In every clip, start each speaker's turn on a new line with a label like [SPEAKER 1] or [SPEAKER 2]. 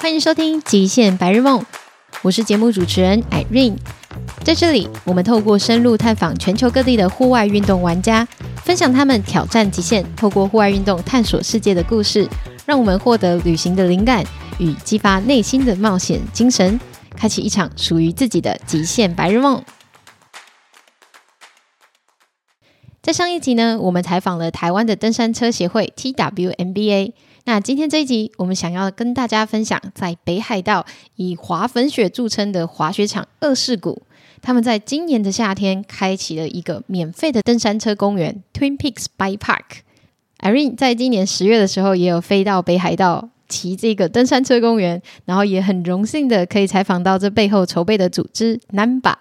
[SPEAKER 1] 欢迎收听《极限白日梦》，我是节目主持人 Irene。在这里，我们透过深入探访全球各地的户外运动玩家，分享他们挑战极限、透过户外运动探索世界的故事，让我们获得旅行的灵感与激发内心的冒险精神，开启一场属于自己的极限白日梦。在上一集呢，我们采访了台湾的登山车协会 TWMBA。那今天这一集，我们想要跟大家分享，在北海道以滑粉雪著称的滑雪场二世谷，他们在今年的夏天开启了一个免费的登山车公园 Twin Peaks Bike Park。Irene 在今年十月的时候，也有飞到北海道骑这个登山车公园，然后也很荣幸的可以采访到这背后筹备的组织 Namba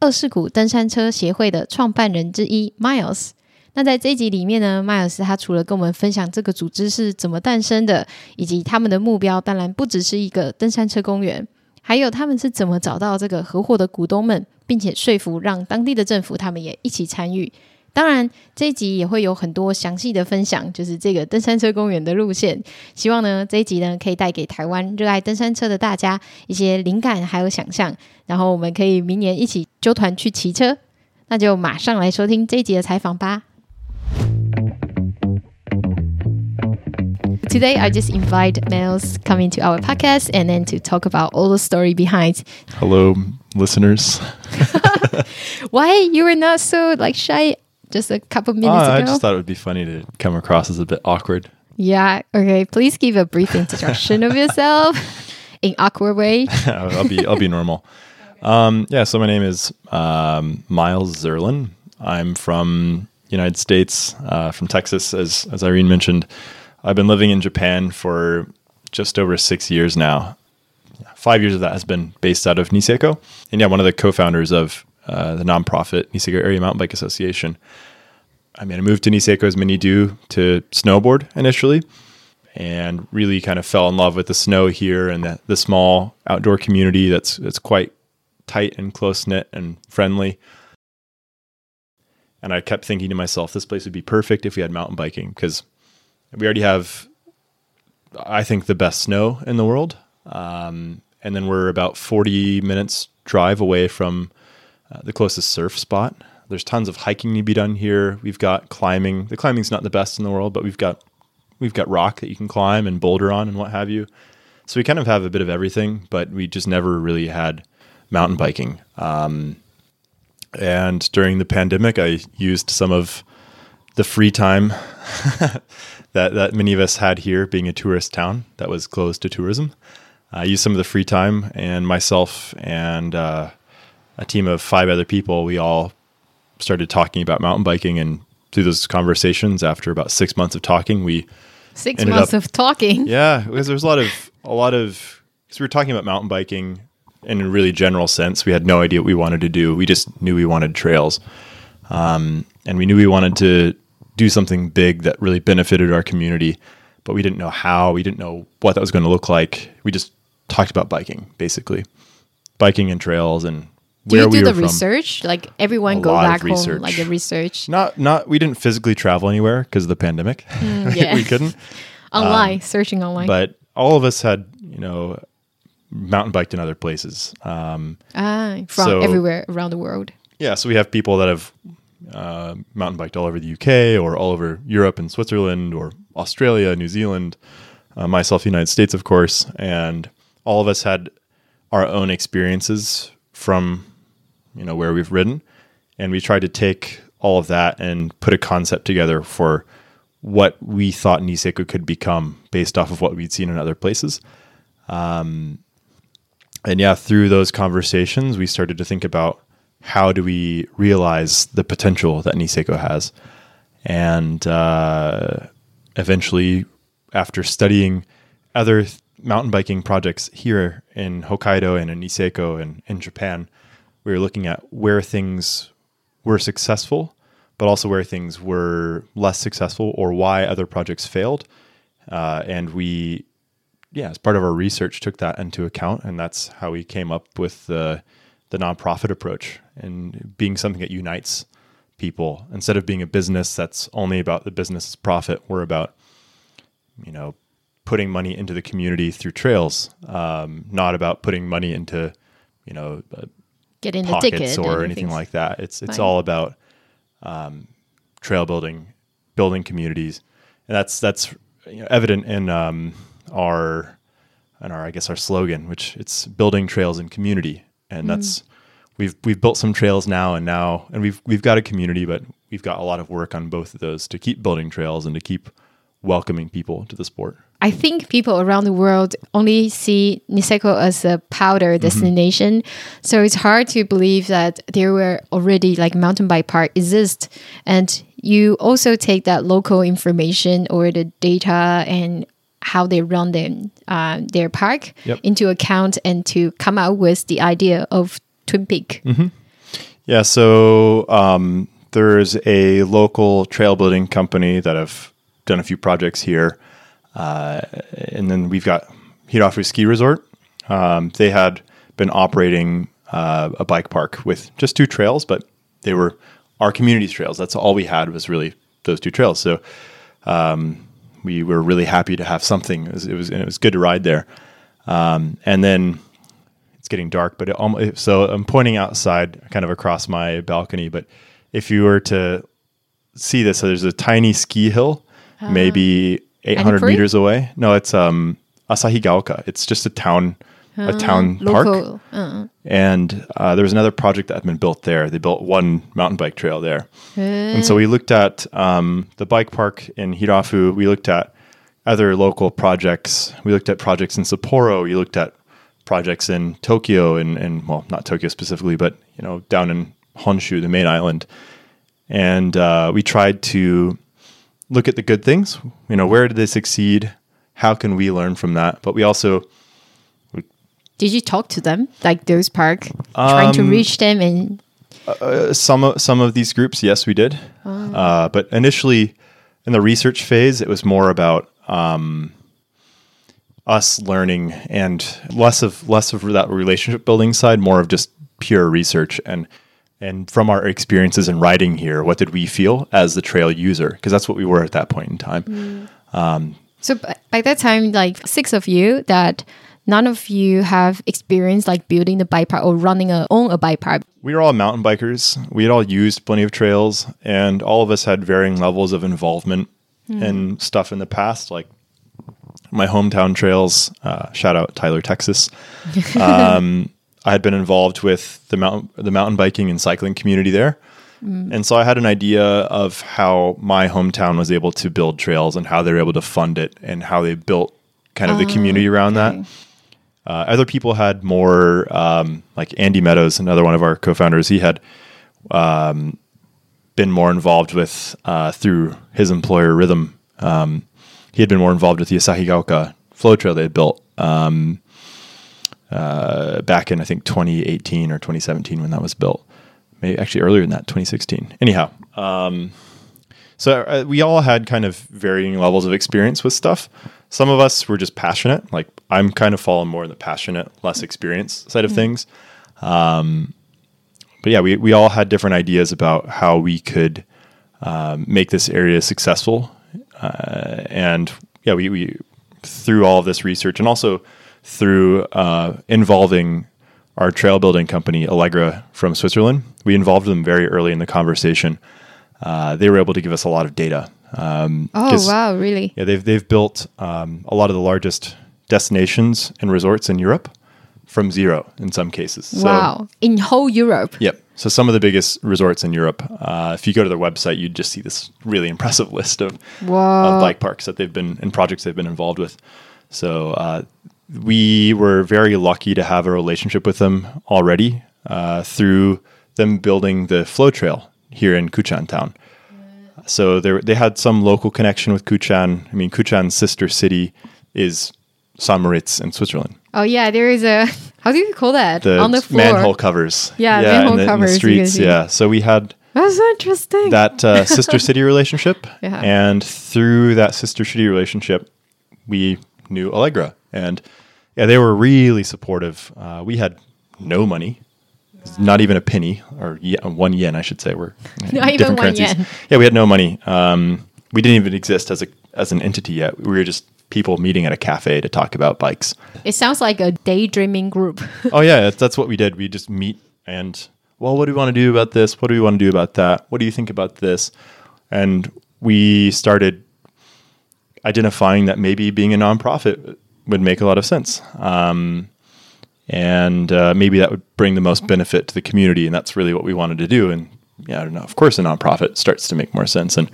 [SPEAKER 1] 二世谷登山车协会的创办人之一 Miles。那在这一集里面呢，迈尔斯他除了跟我们分享这个组织是怎么诞生的，以及他们的目标，当然不只是一个登山车公园，还有他们是怎么找到这个合伙的股东们，并且说服让当地的政府他们也一起参与。当然，这一集也会有很多详细的分享，就是这个登山车公园的路线。希望呢这一集呢可以带给台湾热爱登山车的大家一些灵感还有想象，然后我们可以明年一起揪团去骑车。那就马上来收听这一集的采访吧。Today, I just invite Miles coming to our podcast and then to talk about all the story behind.
[SPEAKER 2] Hello, listeners.
[SPEAKER 1] Why you were not so like shy just a couple minutes
[SPEAKER 2] ago? I just thought it would be funny to come across as a bit awkward.
[SPEAKER 1] yeah. Okay. Please give a brief introduction of yourself in awkward way.
[SPEAKER 2] I'll I'll be I'll be normal. Um, yeah, so my name is um, Miles Zeorlin. I'm from United States, uh, from Texas, as as Irene mentioned. I've been living in Japan for just over six years now. Five years of that has been based out of Niseko, and yeah, one of the co-founders of uh, the nonprofit Niseko Area Mountain Bike Association. I mean, I moved to Niseko as many do to snowboard initially, and really kind of fell in love with the snow here and the, the small outdoor community that's that's quite tight and close knit and friendly. And I kept thinking to myself, this place would be perfect if we had mountain biking because we already have, I think, the best snow in the world. Um, and then we're about 40 minutes drive away from uh, the closest surf spot. There's tons of hiking to be done here. We've got climbing. The climbing's not the best in the world, but we've got we've got rock that you can climb and boulder on and what have you. So we kind of have a bit of everything, but we just never really had mountain biking. Um, and during the pandemic, I used some of the free time that that many of us had here, being a tourist town that was closed to tourism. I used some of the free time, and myself and uh, a team of five other people, we all started talking about mountain biking. And through those conversations, after about six months of talking, we
[SPEAKER 1] Six months
[SPEAKER 2] up-
[SPEAKER 1] of talking.
[SPEAKER 2] yeah, because there's a lot of a lot of because we were talking about mountain biking in a really general sense. We had no idea what we wanted to do. We just knew we wanted trails, um, and we knew we wanted to do something big that really benefited our community. But we didn't know how. We didn't know what that was going to look like. We just talked about biking, basically, biking and trails and
[SPEAKER 1] Do
[SPEAKER 2] where
[SPEAKER 1] you
[SPEAKER 2] we
[SPEAKER 1] do the
[SPEAKER 2] from.
[SPEAKER 1] research? Like everyone
[SPEAKER 2] A
[SPEAKER 1] go back home, like the research
[SPEAKER 2] Not not we didn't physically travel anywhere because of the pandemic.
[SPEAKER 1] Mm, yeah.
[SPEAKER 2] we couldn't.
[SPEAKER 1] online, searching online.
[SPEAKER 2] but all of us had you know mountain biked in other places um,
[SPEAKER 1] ah, from
[SPEAKER 2] so-
[SPEAKER 1] everywhere around the world.
[SPEAKER 2] yeah so we have people that have uh, mountain biked all over the uk or all over europe and switzerland or australia new zealand uh, myself united states of course and all of us had our own experiences from you know where we've ridden and we tried to take all of that and put a concept together for what we thought Niseko could become based off of what we'd seen in other places. Um, and yeah, through those conversations, we started to think about how do we realize the potential that Niseko has. And uh, eventually, after studying other th- mountain biking projects here in Hokkaido and in Niseko and in Japan, we were looking at where things were successful, but also where things were less successful or why other projects failed. Uh, and we, yeah, as part of our research, took that into account, and that's how we came up with the the nonprofit approach and being something that unites people instead of being a business that's only about the business's profit. We're about, you know, putting money into the community through trails, um, not about putting money into, you know, uh,
[SPEAKER 1] Getting the
[SPEAKER 2] pockets
[SPEAKER 1] ticket
[SPEAKER 2] or anything like that. It's it's
[SPEAKER 1] Fine.
[SPEAKER 2] all about um, trail building, building communities, and that's that's you know, evident in um, our in our I guess our slogan, which it's building trails in community, and
[SPEAKER 1] Mm.
[SPEAKER 2] that's we've we've built some trails now and now, and we've we've got a community, but we've got a lot of work on both of those to keep building trails and to keep welcoming people to the sport.
[SPEAKER 1] I think people around the world only see Niseko as a powder
[SPEAKER 2] Mm-hmm.
[SPEAKER 1] destination. So it's hard to believe that there were already like mountain bike park exist. And you also take that local information or the data and how they run them, uh, their park
[SPEAKER 2] Yep.
[SPEAKER 1] into account and to come out with the idea of Twin Peak.
[SPEAKER 2] Yeah, so um, there's a local trail building company that have done a few projects here, uh, and then we've got Hirafu Ski Resort. Um, they had been operating uh, a bike park with just two trails, but they were our community's trails. That's all we had was really those two trails. So um, we were really happy to have something. It was it was, and it was good to ride there. Um, and then it's getting dark, but it almost, so I'm pointing outside, kind of across my balcony. But if you were to see this, so there's a tiny ski hill, maybe 800 meters away. No, it's um Asahigaoka. It's just a town, a town park.
[SPEAKER 1] Local. Uh,
[SPEAKER 2] And uh, there was another project that had been built there. They built one mountain bike trail there. And so we looked at um, the bike park in Hirafu. We looked at other local projects. We looked at projects in Sapporo. We looked at projects in Tokyo and, and well, not Tokyo specifically, but you know, down in Honshu, the main island. And uh, we tried to look at the good things. You know, where did they succeed? How can we learn from that? But we also
[SPEAKER 1] did you talk to them, like those park, trying to
[SPEAKER 2] Um,
[SPEAKER 1] reach them and
[SPEAKER 2] Uh, some of some of these groups, yes, we did. Uh, but initially, in the research phase, it was more about um, us learning and less of less of that relationship building side, more of just pure research and and from our experiences in riding here, what did we feel as the trail user? Because that's what we were at that point in time.
[SPEAKER 1] So by, by that time, like six of you, that none of you have experience like building the bike park or running a own a bike park.
[SPEAKER 2] we were all mountain bikers. We had all used plenty of trails, and all of us had varying levels of involvement in stuff in the past. Like my hometown trails, uh, shout out Tyler, Texas. um, I had been involved with the mountain the mountain biking and cycling community there, and so I had an idea of how my hometown was able to build trails and how they were able to fund it and how they built kind of the community around that. Uh, other people had more, um, like Andy Meadows, another one of our co-founders. He had um, been more involved with uh, through his employer Rhythm. Um, he had been more involved with the Asahigaoka flow trail they had built um, uh, back in I think 2018 or 2017 when that was built. Maybe actually earlier than that, 2016. Anyhow, um, so uh, we all had kind of varying levels of experience with stuff. Some of us were just passionate. Like I'm kind of falling more in the passionate, less experienced side of things. Um, but yeah, we, we all had different ideas about how we could um, make this area successful. Uh, and yeah, we, we through all of this research and also through uh, involving our trail building company, Allegra from Switzerland, we involved them very early in the conversation. Uh, they were able to give us a lot of data. Um,
[SPEAKER 1] Oh wow, really?
[SPEAKER 2] yeah, they've they've built um, a lot of the largest destinations and resorts in Europe from zero in some cases. So,
[SPEAKER 1] wow, in whole Europe.
[SPEAKER 2] Yep. So some of the biggest resorts in Europe. Uh, if you go to their website, you'd just see this really impressive list of, of bike parks that they've been and projects they've been involved with. So uh, we were very lucky to have a relationship with them already uh, through them building the flow trail here in Kutchan town. So they they had some local connection with Kutchan. I mean, Kutchan's sister city is St. Moritz in Switzerland.
[SPEAKER 1] Oh yeah, there is a how do you call that
[SPEAKER 2] The,
[SPEAKER 1] on the floor?
[SPEAKER 2] manhole covers.
[SPEAKER 1] Yeah,
[SPEAKER 2] in
[SPEAKER 1] manhole
[SPEAKER 2] the, in the
[SPEAKER 1] covers, you can
[SPEAKER 2] streets. Yeah. So we had
[SPEAKER 1] That's so interesting.
[SPEAKER 2] that uh, sister city relationship,
[SPEAKER 1] Yeah.
[SPEAKER 2] and through that sister city relationship, we knew Allegra, and yeah, they were really supportive. Uh, we had no money, not even a penny or ye- one yen, I should say. We're
[SPEAKER 1] Not even one yen.
[SPEAKER 2] Yeah, we had no money. Um, we didn't even exist as a as an entity yet. We were just people meeting at a cafe to talk about bikes.
[SPEAKER 1] It sounds like a daydreaming group.
[SPEAKER 2] oh yeah, that's, that's what we did. We just meet and well, what do we want to do about this? What do we want to do about that? What do you think about this? And we started identifying that maybe being a nonprofit would make a lot of sense. Um, and uh, maybe that would bring the most benefit to the community. And that's really what we wanted to do. And yeah, I don't know. Of course, a nonprofit starts to make more sense. And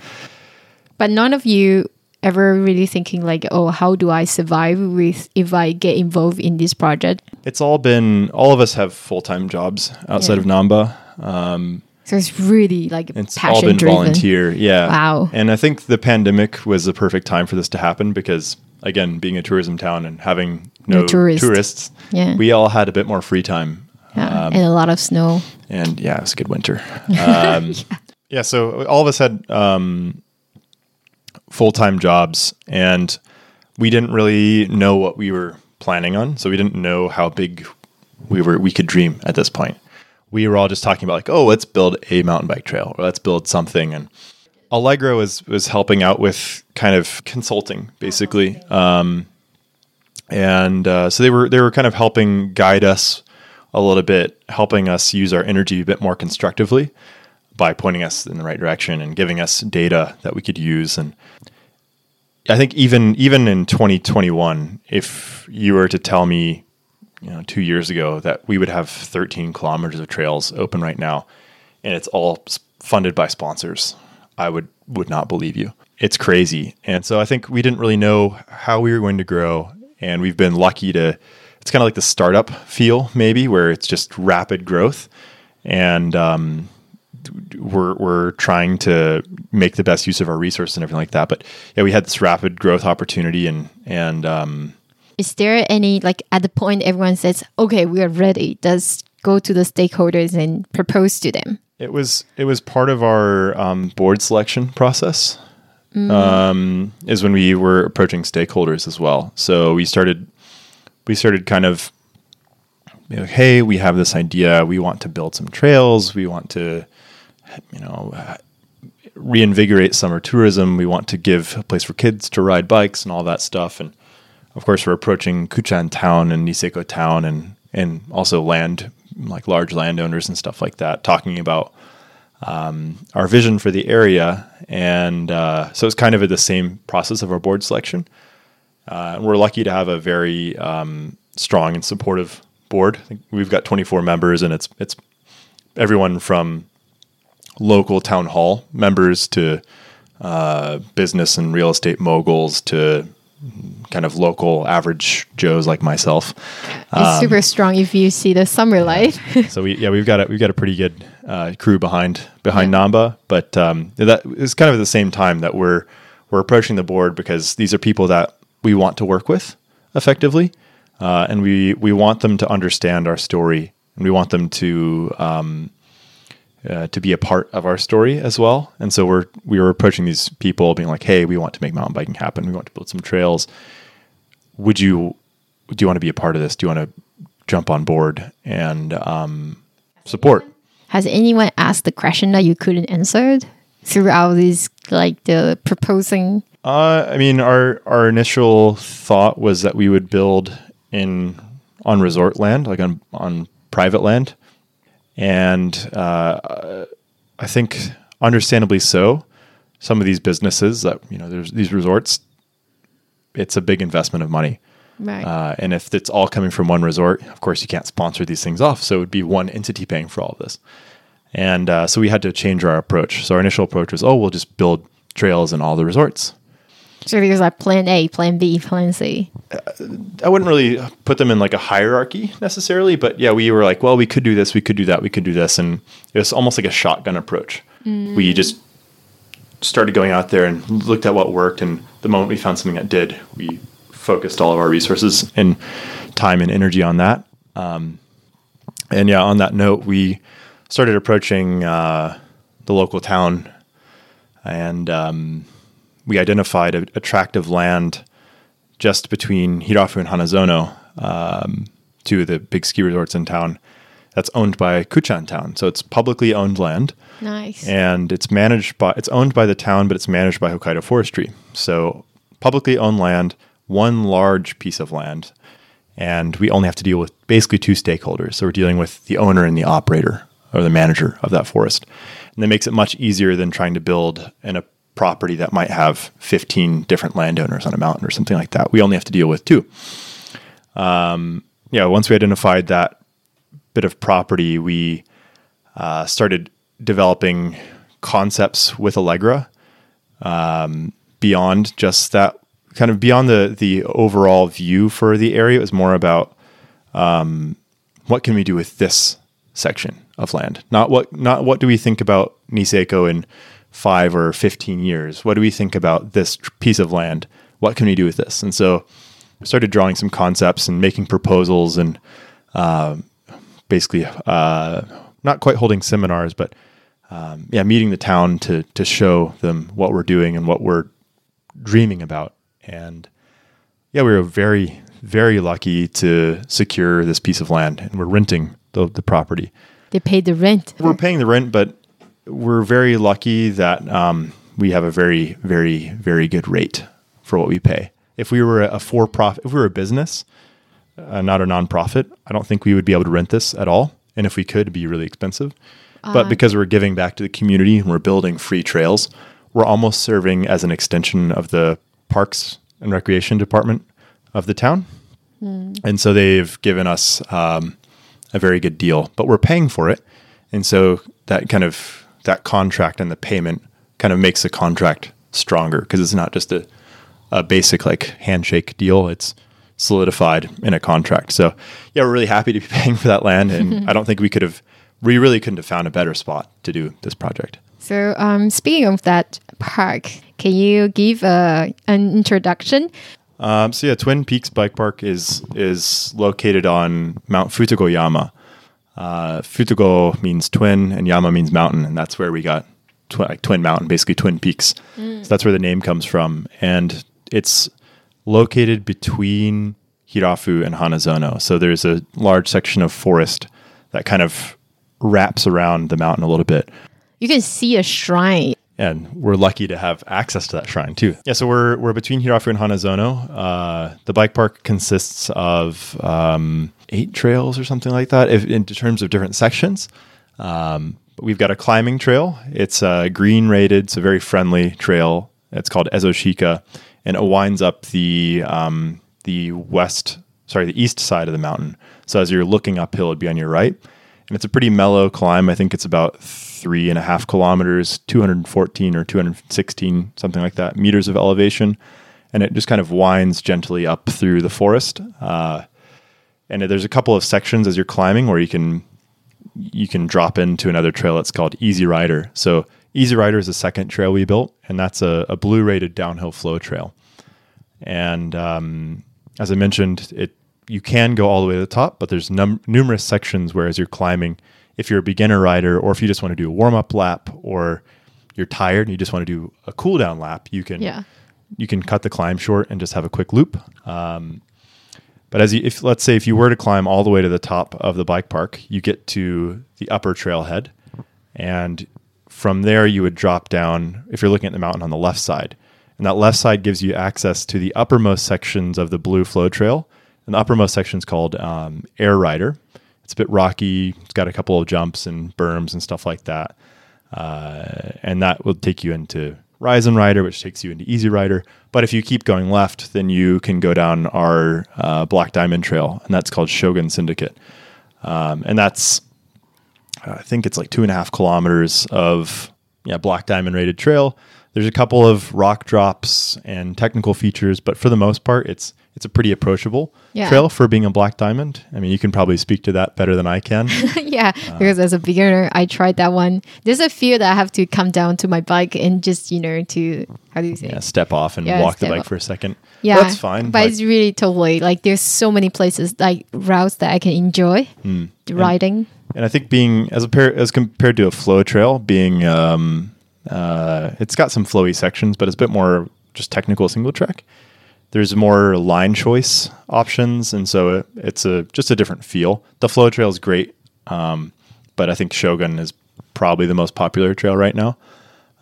[SPEAKER 1] but none of you ever really thinking like, oh, how do I survive with if I get involved in this project?
[SPEAKER 2] it's all been all of us have full time jobs outside
[SPEAKER 1] Yeah.
[SPEAKER 2] of Namba. Um,
[SPEAKER 1] So it's really like
[SPEAKER 2] It's
[SPEAKER 1] passion
[SPEAKER 2] all been
[SPEAKER 1] driven.
[SPEAKER 2] volunteer. Yeah.
[SPEAKER 1] Wow.
[SPEAKER 2] And I think the pandemic was the perfect time for this to happen because, again, being a tourism town and having
[SPEAKER 1] No
[SPEAKER 2] no,
[SPEAKER 1] tourists.
[SPEAKER 2] tourists,
[SPEAKER 1] Yeah.
[SPEAKER 2] we all had a bit more free time.
[SPEAKER 1] Yeah, and a lot of snow.
[SPEAKER 2] And yeah, it was a good winter. Um, yeah. So all of us had um, full time jobs and we didn't really know what we were planning on. So we didn't know how big we were, we could dream at this point. We were all just talking about like, oh, let's build a mountain bike trail or let's build something. And Allegra was, was helping out with kind of consulting basically. Um, and uh, so they were, they were kind of helping guide us a little bit, helping us use our energy a bit more constructively by pointing us in the right direction and giving us data that we could use. And I think even even in 2021, if you were to tell me, you know, two years ago that we would have 13 kilometers of trails open right now, and it's all funded by sponsors, I would would not believe you. It's crazy, and so I think we didn't really know how we were going to grow, and we've been lucky to. It's kind of like the startup feel, maybe, where it's just rapid growth, and um, we're we're trying to make the best use of our resources and everything like that. But yeah, we had this rapid growth opportunity, and and um,
[SPEAKER 1] Is there any like at the point everyone says, okay, we are ready? Does go to the stakeholders and propose to them?
[SPEAKER 2] It was it was part of our um, board selection process. Um, is when we were approaching stakeholders as well. So we started we started kind of being like, hey, we have this idea. We want to build some trails. We want to, you know, reinvigorate summer tourism. We want to give a place for kids to ride bikes and all that stuff. And of course, we're approaching Kutchan town and Niseko town and and also land like large landowners and stuff like that, talking about um, our vision for the area. And uh, so it's kind of the same process of our board selection. Uh, we're lucky to have a very um, strong and supportive board. We've got 24 members, and it's it's everyone from local town hall members to uh, business and real estate moguls to kind of local average Joes like myself.
[SPEAKER 1] It's super strong if you see the summer life.
[SPEAKER 2] so we yeah we've got a we've got a pretty good uh, crew behind behind
[SPEAKER 1] Yeah.
[SPEAKER 2] Namba, but um, that is kind of at the same time that we're we're approaching the board because these are people that we want to work with effectively, uh, and we we want them to understand our story, and we want them to um, uh, to be a part of our story as well. And so we're we were approaching these people, being like, "Hey, we want to make mountain biking happen. We want to build some trails. Would you do you want to be a part of this? Do you want to jump on board and um, support?"
[SPEAKER 1] Has anyone asked the question that you couldn't answer throughout this like the proposing?
[SPEAKER 2] Uh, I mean, our our initial thought was that we would build in on resort land, like on on private land, and uh, I think, understandably so, some of these businesses that you know, there's these resorts, it's a big investment of money.
[SPEAKER 1] Right.
[SPEAKER 2] Uh, and if it's all coming from one resort, of course, you can't sponsor these things off. So it would be one entity paying for all of this. And uh, so we had to change our approach. So our initial approach was, oh, we'll just build trails in all the resorts.
[SPEAKER 1] So there's like plan A, plan B, plan C.
[SPEAKER 2] I wouldn't really put them in like a hierarchy necessarily, but yeah, we were like, well, we could do this, we could do that, we could do this, and it was almost like a shotgun approach. We just started going out there and looked at what worked, and the moment we found something that did, we focused all of our resources and time and energy on that. Um, and yeah, on that note, we started approaching uh, the local town, and um, we identified a, a tract of land just between Hirafu and Hanazono, um, two of the big ski resorts in town. That's owned by Kutchan Town, so it's publicly owned land,
[SPEAKER 1] Nice.
[SPEAKER 2] and it's managed by it's owned by the town, but it's managed by Hokkaido Forestry. So publicly owned land, one large piece of land, and we only have to deal with basically two stakeholders. So we're dealing with the owner and the operator or the manager of that forest, and that makes it much easier than trying to build in a property that might have 15 different landowners on a mountain or something like that. We only have to deal with two. Um, yeah, once we identified that bit of property, we uh, started developing concepts with Allegra um, beyond just that kind of beyond the the overall view for the area. It was more about um, what can we do with this section of land, not what not what do we think about Niseko in five or fifteen years. What do we think about this piece of land? What can we do with this? And so, I started drawing some concepts and making proposals and uh, basically uh, not quite holding seminars, but um, yeah, meeting the town to to show them what we're doing and what we're dreaming about. And yeah, we were very very lucky to secure this piece of land, and we're renting the the property.
[SPEAKER 1] They paid the rent.
[SPEAKER 2] We're paying the rent, but we're very lucky that um, we have a very very very good rate for what we pay. If we were a for profit, if we were a business, uh, not a nonprofit, I don't think we would be able to rent this at all. And if we could, it'd be really expensive. But because we're giving back to the community and we're building free trails, we're almost serving as an extension of the parks and recreation department of the town. And so they've given us um, a very good deal, but we're paying for it. And so that kind of that contract and the payment kind of makes the contract stronger because it's not just a, a basic like handshake deal. It's solidified in a contract. So yeah, we're really happy to be paying for that land. And I don't think we could have, we really couldn't have found a better spot to do this project.
[SPEAKER 1] So, um, speaking of that park, can you give uh, an introduction?
[SPEAKER 2] Um, so yeah, Twin Peaks Bike Park is is located on Mount Futagoyama. Uh, Futago means twin, and Yama means mountain, and that's where we got tw- like Twin Mountain, basically Twin Peaks. So that's where the name comes from, and it's located between Hirafu and Hanazono. So there's a large section of forest that kind of wraps around the mountain a little bit
[SPEAKER 1] You can see a shrine.
[SPEAKER 2] and we're lucky to have access to that shrine too. Yeah, so we're we're between Hirafu and Hanazono. Uh, the bike park consists of um, eight trails or something like that, if, in terms of different sections. Um, we've got a climbing trail. It's uh, green rated, it's a very friendly trail. It's called Ezoshika, and it winds up the um, the west, sorry, the east side of the mountain. So as you're looking uphill, it'd be on your right, and it's a pretty mellow climb. I think it's about three and a half kilometers, 214 or 216, something like that, meters of elevation. And it just kind of winds gently up through the forest. Uh, and there's a couple of sections as you're climbing where you can you can drop into another trail. It's called Easy Rider. So Easy Rider is the second trail we built, and that's a, a blue rated downhill flow trail. And um, as I mentioned, it you can go all the way to the top, but there's num- numerous sections where as you're climbing, if you're a beginner rider or if you just want to do a warm up lap or you're tired and you just want to do a cool down lap, you can
[SPEAKER 1] Yeah.
[SPEAKER 2] you can cut the climb short and just have a quick loop. Um, but as you, if let's say if you were to climb all the way to the top of the bike park, you get to the upper trailhead, and from there you would drop down. If you're looking at the mountain on the left side, and that left side gives you access to the uppermost sections of the Blue Flow Trail, and the uppermost section is called um, Air Rider. It's a bit rocky. It's got a couple of jumps and berms and stuff like that, uh, and that will take you into And Rider, which takes you into Easy Rider. But if you keep going left, then you can go down our uh, Black Diamond Trail, and that's called Shogun Syndicate. Um, and that's, I think it's like two and a half kilometers of yeah Black Diamond rated trail. There's a couple of rock drops and technical features, but for the most part, it's it's a pretty approachable
[SPEAKER 1] Yeah.
[SPEAKER 2] trail for being a Black Diamond. I mean, you can probably speak to that better than I can.
[SPEAKER 1] yeah, because as a beginner, I tried that one. There's a fear that I have to come down to my bike and just, you know, to, how do you say?
[SPEAKER 2] yeah, step off and
[SPEAKER 1] Yeah,
[SPEAKER 2] walk the bike
[SPEAKER 1] off.
[SPEAKER 2] for a second.
[SPEAKER 1] Yeah,
[SPEAKER 2] that's fine.
[SPEAKER 1] But it's really totally like there's so many places like routes that I can enjoy
[SPEAKER 2] Hmm.
[SPEAKER 1] riding.
[SPEAKER 2] And I think being as a pair, as compared to a flow trail, being um, uh, it's got some flowy sections, but it's a bit more just technical single track. There's more line choice options, and so it, it's a just a different feel. The flow trail is great, um, but I think Shogun is probably the most popular trail right now.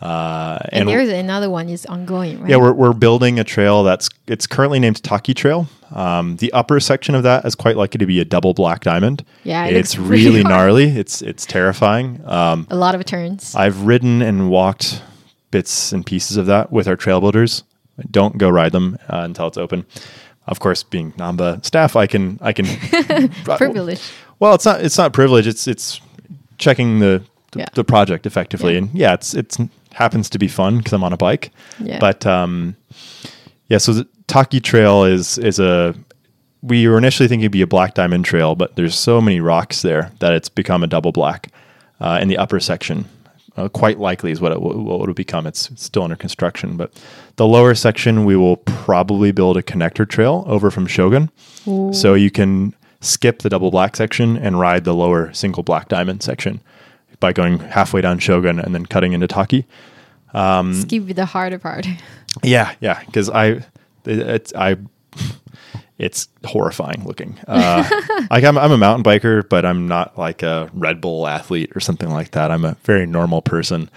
[SPEAKER 2] Uh,
[SPEAKER 1] And, there's another one is ongoing, right?
[SPEAKER 2] yeah, we're, we're building a trail that's it's currently named Taki Trail. Um, the upper section of that is quite likely to be a double black diamond.
[SPEAKER 1] Yeah, it
[SPEAKER 2] it's really gnarly. It's it's terrifying. Um,
[SPEAKER 1] a lot of turns.
[SPEAKER 2] I've ridden and walked bits and pieces of that with our trail builders. Don't go ride them uh, until it's open. Of course, being Namba staff, I can I can
[SPEAKER 1] Privilege.
[SPEAKER 2] Well, it's not it's not privilege. It's it's checking the the,
[SPEAKER 1] Yeah.
[SPEAKER 2] the project effectively,
[SPEAKER 1] Yeah.
[SPEAKER 2] and yeah, it's it's happens to be fun because I'm on a bike.
[SPEAKER 1] Yeah.
[SPEAKER 2] But um, yeah, so the Taki Trail is is a we were initially thinking it'd be a black diamond trail, but there's so many rocks there that it's become a double black uh, in the upper section. Uh, quite likely is what it will, what it'll become. It's, it's still under construction, but the lower section we will probably build a connector trail over from Shogun, so you can skip the double black section and ride the lower single black diamond section by going halfway down Shogun and then cutting into Taki.
[SPEAKER 1] Skip the harder part.
[SPEAKER 2] Yeah, yeah, because I, it, it's I, it's horrifying looking. Uh, like I'm, I'm a mountain biker, but I'm not like a Red Bull athlete or something like that. I'm a very normal person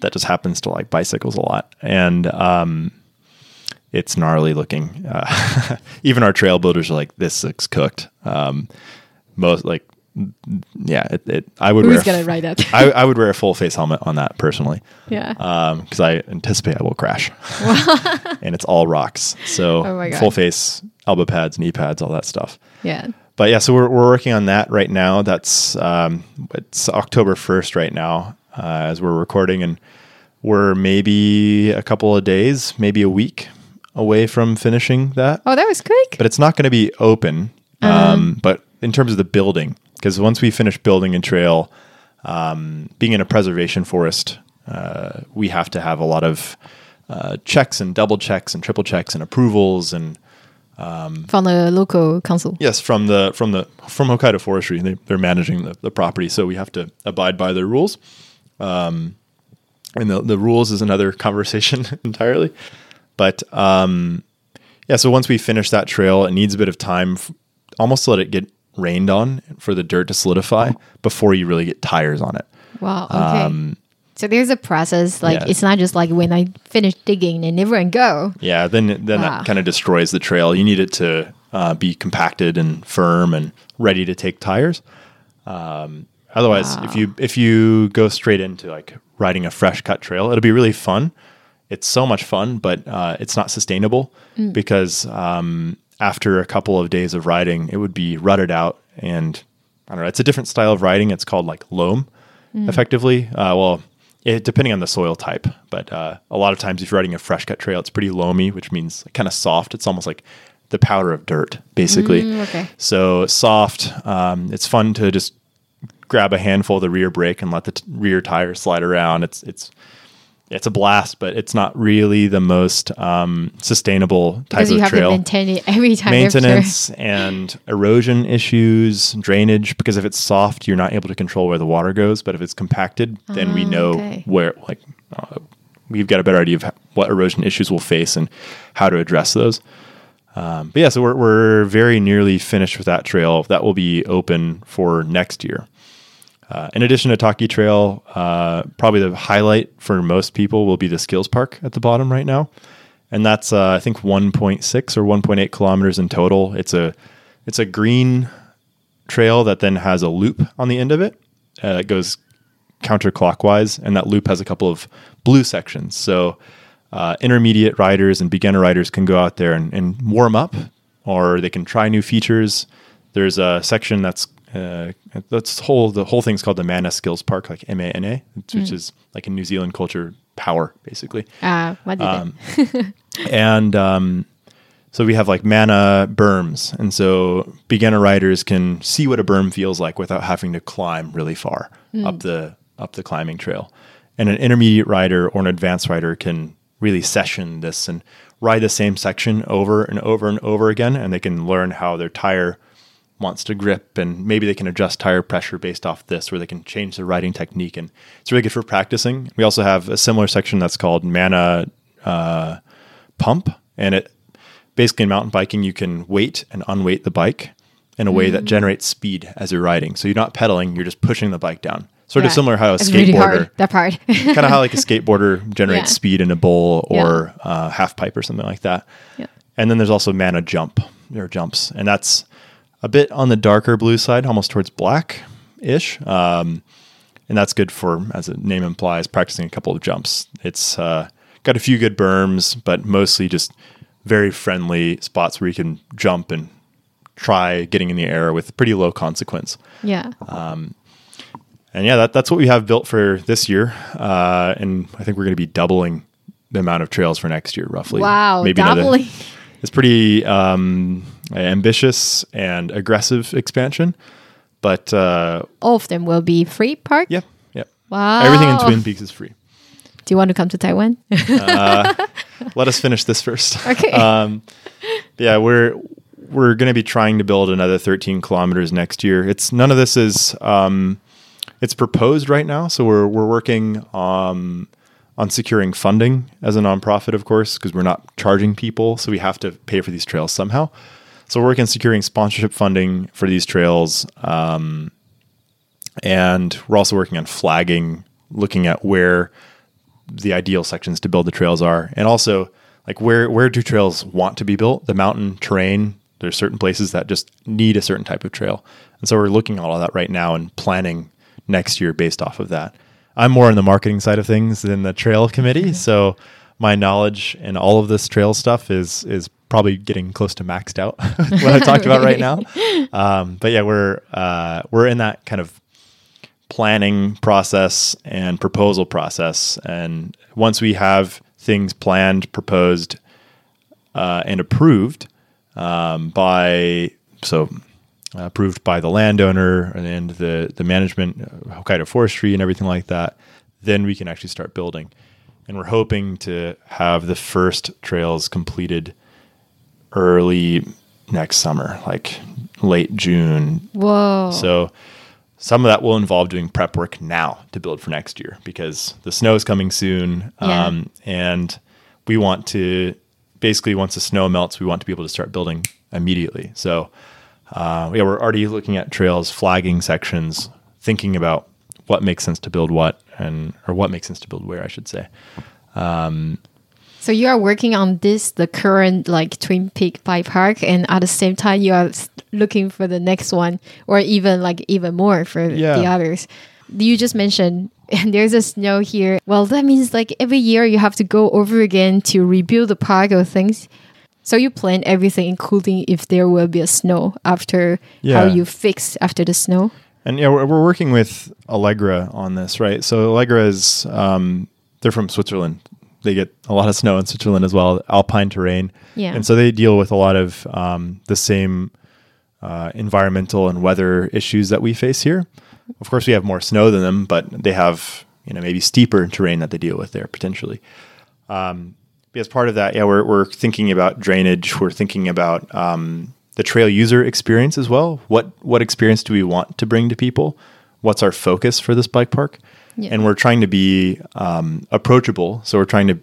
[SPEAKER 2] that just happens to like bicycles a lot, and um, it's gnarly looking. Uh, even our trail builders are like, "This looks cooked." Um, most like, yeah, it. it I would
[SPEAKER 1] Who's
[SPEAKER 2] wear. a
[SPEAKER 1] gonna ride that?
[SPEAKER 2] I, I would wear a full face helmet on that personally
[SPEAKER 1] yeah.
[SPEAKER 2] because I anticipate I will crash. and it's all rocks. So
[SPEAKER 1] Oh my God.
[SPEAKER 2] full face, elbow pads, knee pads, all that stuff.
[SPEAKER 1] yeah.
[SPEAKER 2] But yeah, so we're, we're working on that right now. That's um, it's October first right now uh, as we're recording, and we're maybe a couple of days, maybe a week away from finishing that
[SPEAKER 1] Oh, that was quick.
[SPEAKER 2] but it's not going to be open.
[SPEAKER 1] Uh-huh.
[SPEAKER 2] Um, but in terms of the building, because once we finish building a trail, um, being in a preservation forest, uh, we have to have a lot of uh, checks and double checks and triple checks and approvals and
[SPEAKER 1] From the local council.
[SPEAKER 2] yes from the from the from Hokkaido Forestry. They, they're managing the, the property, so we have to abide by their rules. Um, and the the rules is another conversation entirely. But um, yeah, so once we finish that trail, it needs a bit of time, f- almost to let it get rained on for the dirt to solidify before you really get tires on it.
[SPEAKER 1] Wow. Okay.
[SPEAKER 2] Um,
[SPEAKER 1] so there's a process. Like
[SPEAKER 2] yeah.
[SPEAKER 1] it's not just like when I finish digging and everyone go.
[SPEAKER 2] Yeah, then then
[SPEAKER 1] Wow.
[SPEAKER 2] that kind of destroys the trail. You need it to uh, be compacted and firm and ready to take tires. Um, otherwise, if you if you go straight into like riding a fresh cut trail, it'll be really fun. It's so much fun, but uh, it's not sustainable because um, after a couple of days of riding, it would be rutted out and I don't know. It's a different style of riding. It's called like loam, effectively. Uh, well, it, depending on the soil type, but uh, a lot of times if you're riding a fresh cut trail, it's pretty loamy, which means kind of soft. It's almost like the powder of dirt, basically.
[SPEAKER 1] Mm, okay.
[SPEAKER 2] So soft. Um, it's fun to just grab a handful of the rear brake and let the t- rear tire slide around. It's it's it's a blast, but it's not really the most um, sustainable type
[SPEAKER 1] Because you
[SPEAKER 2] of
[SPEAKER 1] have
[SPEAKER 2] trail
[SPEAKER 1] to maintain it every time
[SPEAKER 2] maintenance and erosion issues, drainage. Because if it's soft, you're not able to control where the water goes. But if it's compacted, then we
[SPEAKER 1] Ah,
[SPEAKER 2] know
[SPEAKER 1] okay.
[SPEAKER 2] where, like, uh, we've got a better idea of what erosion issues we'll face and how to address those. Um, but yeah, so we're, we're very nearly finished with that trail. That will be open for next year. Uh, in addition to Taki Trail, uh, probably the highlight for most people will be the Skills Park at the bottom right now, and that's uh, I think 1.6 or 1.8 kilometers in total. It's a it's a green trail that then has a loop on the end of it. Uh, it goes counterclockwise, and that loop has a couple of blue sections. So uh, intermediate riders and beginner riders can go out there and, and warm up, or they can try new features. There's a section that's uh, that's whole the whole thing's called the Mana Skills Park, like M A N A, which is like in New Zealand culture power, basically.
[SPEAKER 1] What did
[SPEAKER 2] Um, and um, so we have like mana berms, and so beginner riders can see what a berm feels like without having to climb really far up the up the climbing trail. And an intermediate rider or an advanced rider can really session this and ride the same section over and over and over again, and they can learn how their tire wants to grip and maybe they can adjust tire pressure based off this or they can change the riding technique and it's really good for practicing we also have a similar section that's called mana uh, pump and it basically in mountain biking you can weight and unweight the bike in a way that generates speed as you're riding so you're not pedaling you're just pushing the bike down Sort of similar how a
[SPEAKER 1] It's really
[SPEAKER 2] skateboarder,
[SPEAKER 1] hard, that part.
[SPEAKER 2] kind of how like a skateboarder generates
[SPEAKER 1] Yeah.
[SPEAKER 2] speed in a bowl
[SPEAKER 1] Yeah.
[SPEAKER 2] or uh, half pipe or something like that.
[SPEAKER 1] Yeah.
[SPEAKER 2] And then there's also mana jump or jumps, and that's a bit on the darker blue side, almost towards black ish. Um, and that's good for, as the name implies, practicing a couple of jumps. It's uh, got a few good berms, but mostly just very friendly spots where you can jump and try getting in the air with pretty low consequence.
[SPEAKER 1] yeah.
[SPEAKER 2] And yeah, that, that's what we have built for this year. Uh, and I think we're going to be doubling the amount of trails for next year, roughly.
[SPEAKER 1] wow.
[SPEAKER 2] another-
[SPEAKER 1] doubling.
[SPEAKER 2] it's pretty um, ambitious and aggressive expansion, but uh,
[SPEAKER 1] All of them will be free park.
[SPEAKER 2] yeah, yeah.
[SPEAKER 1] Wow.
[SPEAKER 2] Everything in Twin Peaks is free.
[SPEAKER 1] Do you want to come to Taiwan?
[SPEAKER 2] Let us finish this first.
[SPEAKER 1] okay.
[SPEAKER 2] um, yeah, we're we're going to be trying to build another 13 kilometers next year. It's none of this is um, it's proposed right now, so we're we're working um, on securing funding as a nonprofit, of course, because we're not charging people, so we have to pay for these trails somehow. So we're working on securing sponsorship funding for these trails, um, and we're also working on flagging, looking at where the ideal sections to build the trails are, and also like where where do trails want to be built? The mountain terrain. There's certain places that just need a certain type of trail, and so we're looking at all of that right now and planning next year based off of that. I'm more on the marketing side of things than the trail committee, so my knowledge and all of this trail stuff is is probably getting close to maxed out. what I talked about right now, um, but yeah, we're uh, we're in that kind of planning process and proposal process. And once we have things planned, proposed, uh, and approved um, by so uh, approved by the landowner and the the management, uh, Hokkaido Forestry, and everything like that, then we can actually start building. And we're hoping to have the first trails completed early next summer, like late June,
[SPEAKER 1] Whoa.
[SPEAKER 2] so some of that will involve doing prep work now to build for next year because the snow is coming soon.
[SPEAKER 1] Yeah.
[SPEAKER 2] Um, and we want to basically, once the snow melts, we want to be able to start building immediately. So, uh, yeah, we're already looking at trails, flagging sections, thinking about what makes sense to build what and, or what makes sense to build where, I should say.
[SPEAKER 1] So you are working on this, the current like Twin Peak Bike Park, and at the same time you are looking for the next one, or even like even more for
[SPEAKER 2] Yeah.
[SPEAKER 1] the others. You just mentioned and there's a snow here. Well, that means like every year you have to go over again to rebuild the park or things. So you plan everything, including if there will be a snow after how you fix after the snow.
[SPEAKER 2] And yeah, we're, we're working with Allegra on this, right? So Allegra is um, they're from Switzerland. They get a lot of snow in Switzerland as well, alpine terrain.
[SPEAKER 1] Yeah.
[SPEAKER 2] And so they deal with a lot of um, the same uh, environmental and weather issues that we face here. Of course, we have more snow than them, but they have you know maybe steeper terrain that they deal with there potentially. Um, as part of that, yeah, we're we're thinking about drainage. We're thinking about um, the trail user experience as well. What what experience do we want to bring to people? What's our focus for this bike park?
[SPEAKER 1] Yeah.
[SPEAKER 2] And we're trying to be um, approachable. So we're trying to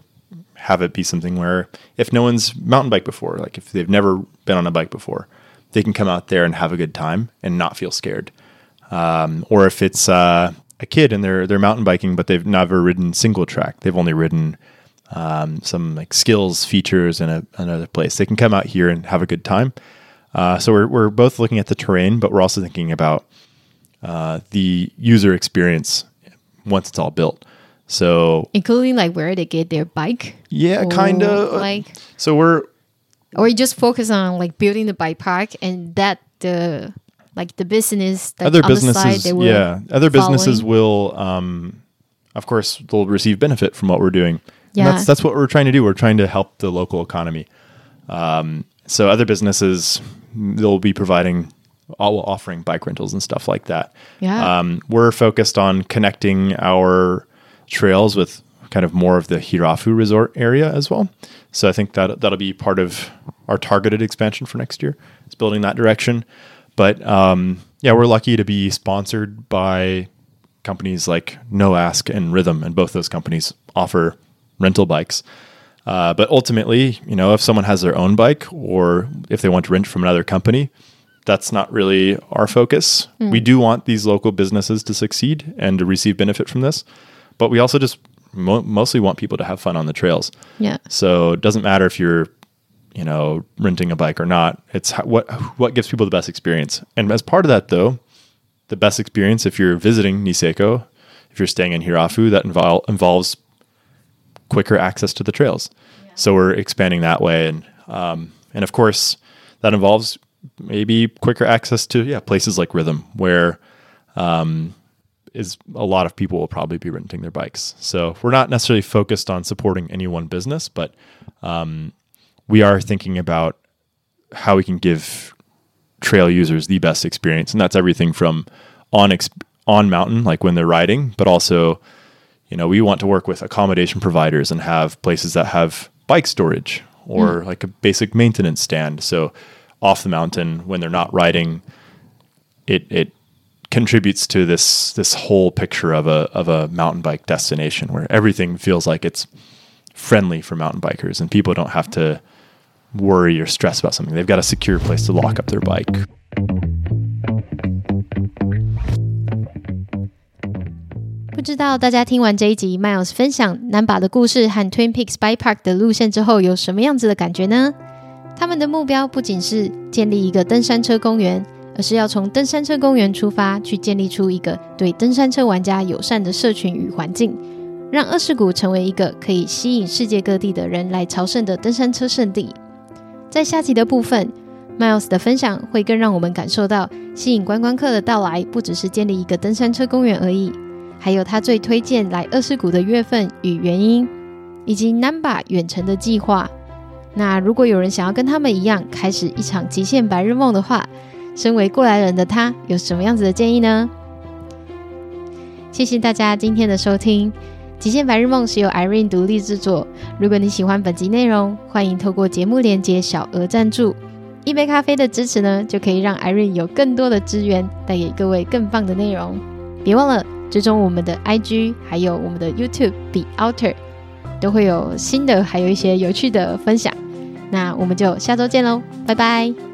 [SPEAKER 2] have it be something where if no one's mountain bike before, like if they've never been on a bike before, they can come out there and have a good time and not feel scared. Um, or if it's uh, a kid and they're they're mountain biking, but they've never ridden single track, they've only ridden um, some like skills features in a, another place. They can come out here and have a good time. Uh, so we're we're both looking at the terrain, but we're also thinking about uh, the user experience once it's all built. So
[SPEAKER 1] Including like where they get their bike.
[SPEAKER 2] yeah, kind of
[SPEAKER 1] like
[SPEAKER 2] So we're
[SPEAKER 1] or you just focus on like building the bike park and that the like the business that
[SPEAKER 2] other
[SPEAKER 1] the
[SPEAKER 2] businesses
[SPEAKER 1] they will
[SPEAKER 2] yeah other businesses will um of course they'll receive benefit from what we're doing
[SPEAKER 1] Yeah.
[SPEAKER 2] and that's that's what we're trying to do we're trying to help the local economy um so other businesses they'll be providing all offering bike rentals and stuff like that
[SPEAKER 1] Yeah.
[SPEAKER 2] um we're focused on connecting our trails with kind of more of the Hirafu resort area as well so i think that that'll be part of our targeted expansion for next year It's building that direction but um, yeah, we're lucky to be sponsored by companies like No Ask and Rhythm, and both those companies offer rental bikes. Uh, but ultimately, you know, if someone has their own bike or if they want to rent from another company, that's not really our focus. We do want these local businesses to succeed and to receive benefit from this, but we also just mo- mostly want people to have fun on the trails.
[SPEAKER 1] Yeah.
[SPEAKER 2] So it doesn't matter if you're, you know, renting a bike or not. It's how, what what gives people the best experience. And as part of that, though, the best experience if you're visiting Niseko, if you're staying in Hirafu, that invol- involves quicker access to the trails. Yeah. So we're expanding that way, and um, and of course that involves maybe quicker access to yeah places like Rhythm where um, is a lot of people will probably be renting their bikes. So we're not necessarily focused on supporting any one business, but um, we are thinking about how we can give trail users the best experience, and that's everything from on ex- on mountain, like when they're riding, but also, you know, we want to work with accommodation providers and have places that have bike storage or like a basic maintenance stand. So off the mountain when they're not riding, it it contributes to this this whole picture of a of a mountain bike destination where everything feels like it's friendly for mountain bikers and people don't have to worry or stress about something. They've got a secure place to lock up their bike.
[SPEAKER 1] 不知道大家听完这一集 Miles 分享南巴的故事和 Twin Peaks Bike Park 的路线之后，有什么样子的感觉呢？ 他们的目标不仅是建立一个登山车公园，而是要从登山车公园出发，去建立出一个对登山车玩家友善的社群与环境，让二世谷成为一个可以吸引世界各地的人来朝圣的登山车圣地。在下集的部分，Miles 的分享会更让我们感受到，吸引观光客的到来不只是建立一个登山车公园而已。还有他最推荐来二世谷的月份与原因，以及 Namba 远程的计划。那如果有人想要跟他们一样开始一场极限白日梦的话，身为过来人的他有什么样子的建议呢？谢谢大家今天的收听，《极限白日梦》是由 Irene 独立制作。如果你喜欢本集内容，欢迎透过节目连接小额赞助，一杯咖啡的支持呢，就可以让 Irene 有更多的资源，带给各位更棒的内容。别忘了。追踪我们的 IG，还有我们的 YouTube Be Outer，都会有新的，还有一些有趣的分享。那我们就下周见喽，拜拜。